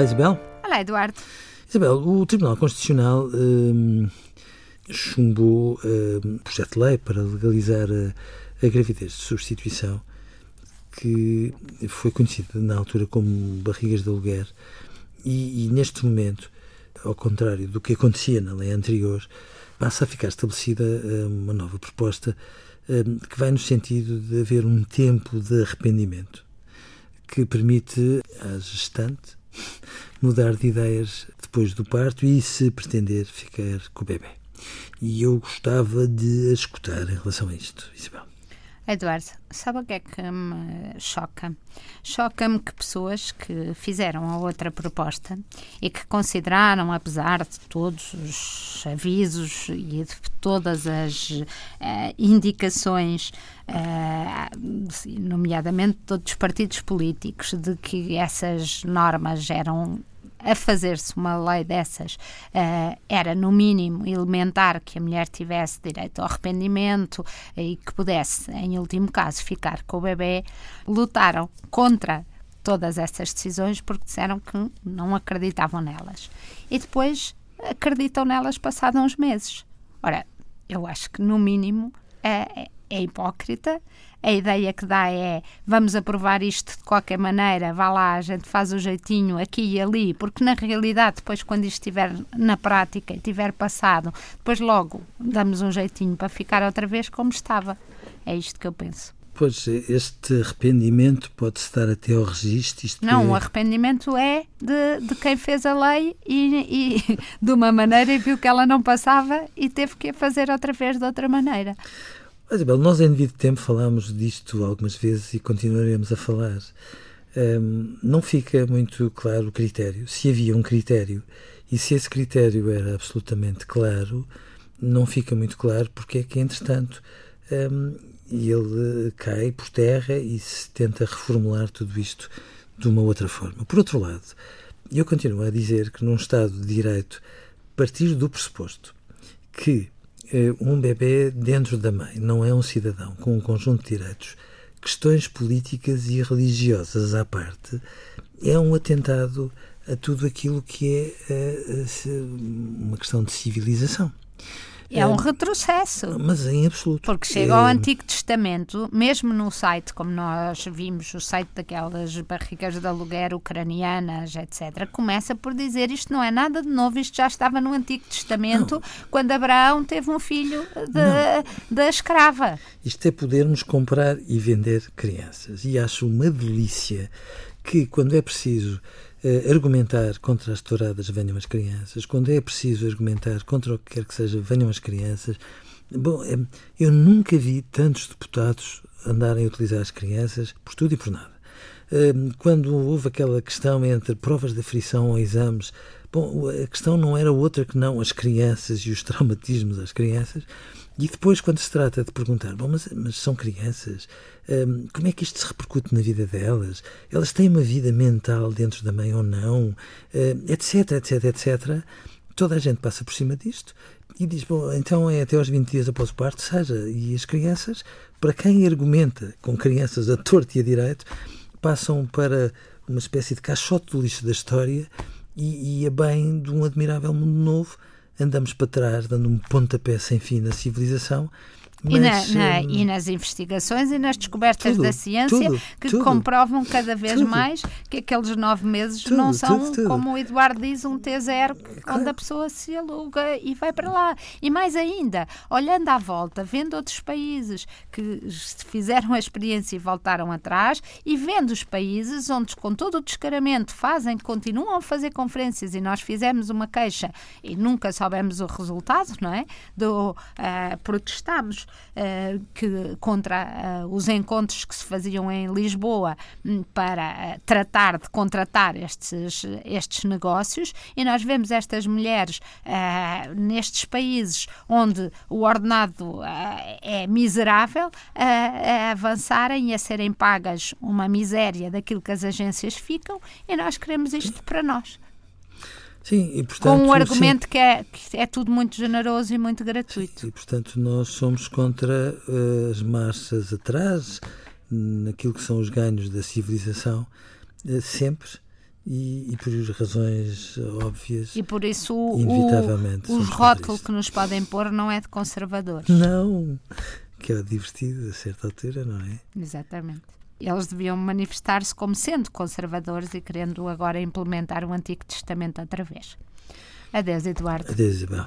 Olá, Isabel. Olá, Eduardo. Isabel, o Tribunal Constitucional hum, chumbou um projeto de lei para legalizar a, a gravidez de substituição, que foi conhecida na altura como barrigas de aluguer, e, e neste momento, ao contrário do que acontecia na lei anterior, passa a ficar estabelecida hum, uma nova proposta hum, que vai no sentido de haver um tempo de arrependimento que permite à gestante mudar de ideias depois do parto e, se pretender, ficar com o bebê. E eu gostava de escutar em relação a isto, Isabel. Eduardo, sabe o que é que me choca? Choca-me que pessoas que fizeram a outra proposta e que consideraram, apesar de todos os avisos e de todas as uh, indicações, uh, nomeadamente de todos os partidos políticos, de que essas normas eram a fazer-se uma lei dessas uh, era, no mínimo, elementar que a mulher tivesse direito ao arrependimento e que pudesse, em último caso, ficar com o bebê, lutaram contra todas essas decisões porque disseram que não acreditavam nelas. E depois acreditam nelas passados uns meses. Ora, eu acho que, no mínimo, é, é hipócrita a ideia que dá é vamos aprovar isto de qualquer maneira, vá lá, a gente faz o jeitinho aqui e ali, porque na realidade, depois, quando isto estiver na prática e tiver passado, depois logo damos um jeitinho para ficar outra vez como estava. É isto que eu penso. Pois, este arrependimento pode-se dar até ao registro? Não, é... o arrependimento é de, de quem fez a lei e, e de uma maneira e viu que ela não passava e teve que a fazer outra vez de outra maneira. Isabel, nós em devido tempo falámos disto algumas vezes e continuaremos a falar. Um, não fica muito claro o critério. Se havia um critério e se esse critério era absolutamente claro, não fica muito claro porque é que, entretanto, um, ele cai por terra e se tenta reformular tudo isto de uma outra forma. Por outro lado, eu continuo a dizer que num Estado de Direito, partir do pressuposto que um bebê dentro da mãe não é um cidadão com um conjunto de direitos, questões políticas e religiosas à parte, é um atentado a tudo aquilo que é eh, uma questão de civilização. É um retrocesso. Mas em absoluto. Porque chega ao Antigo Testamento, mesmo no site, como nós vimos, o site daquelas barrigas de aluguer ucranianas, etc., começa por dizer isto não é nada de novo, isto já estava no Antigo Testamento, não. quando Abraão teve um filho da escrava. Isto é podermos comprar e vender crianças. E acho uma delícia que, quando é preciso uh, argumentar contra as touradas venham as crianças, quando é preciso argumentar contra o que quer que seja venham as crianças. Bom, é, eu nunca vi tantos deputados andarem a utilizar as crianças por tudo e por nada. Uh, quando houve aquela questão entre provas de aflição ou exames, bom, a questão não era outra que não as crianças e os traumatismos às crianças. E depois, quando se trata de perguntar, bom, mas, mas são crianças, hum, como é que isto se repercute na vida delas? Elas têm uma vida mental dentro da mãe ou não? Etc, etc, etc. Toda a gente passa por cima disto e diz, bom, então é até aos 20 dias após o parto, seja. E as crianças, para quem argumenta com crianças a torto e a direito, passam para uma espécie de caixote do lixo da história e, e a bem de um admirável mundo novo andamos para trás, dando um pontapé sem fim na civilização. Mas, e, na, na, hum, e, nas investigações e nas descobertas tudo, da ciência tudo, que tudo, comprovam cada vez mais que aqueles nove meses não são, como o Eduardo diz, um T0 onde a pessoa se aluga e vai para lá. E mais ainda, olhando à volta, vendo outros países que fizeram a experiência e voltaram atrás, e vendo os países onde, com todo o descaramento, fazem, continuam a fazer conferências e nós fizemos uma queixa e nunca soubemos o resultado, não é? Do, uh, protestamos uh, que, contra uh, os encontros que se faziam em Lisboa um, para uh, tratar de contratar estes, estes negócios e nós vemos estas mulheres nestes países onde o ordenado é miserável a avançarem e a serem pagas uma miséria daquilo que as agências ficam e nós queremos isto para nós. Sim, e, portanto, com um argumento que é, que é tudo muito generoso e muito gratuito. E, portanto, nós somos contra uh, as marchas atrás, naquilo que são os ganhos da civilização, uh, sempre. e, e, por razões óbvias. E por isso inevitavelmente, o, os rótulos que nos podem pôr não é de conservadores. Não, que é divertido a certa altura, não é? Exatamente. Eles deviam manifestar-se como sendo conservadores e querendo agora implementar o Antigo Testamento outra vez. Adeus, Eduardo. Adeus, Isabel.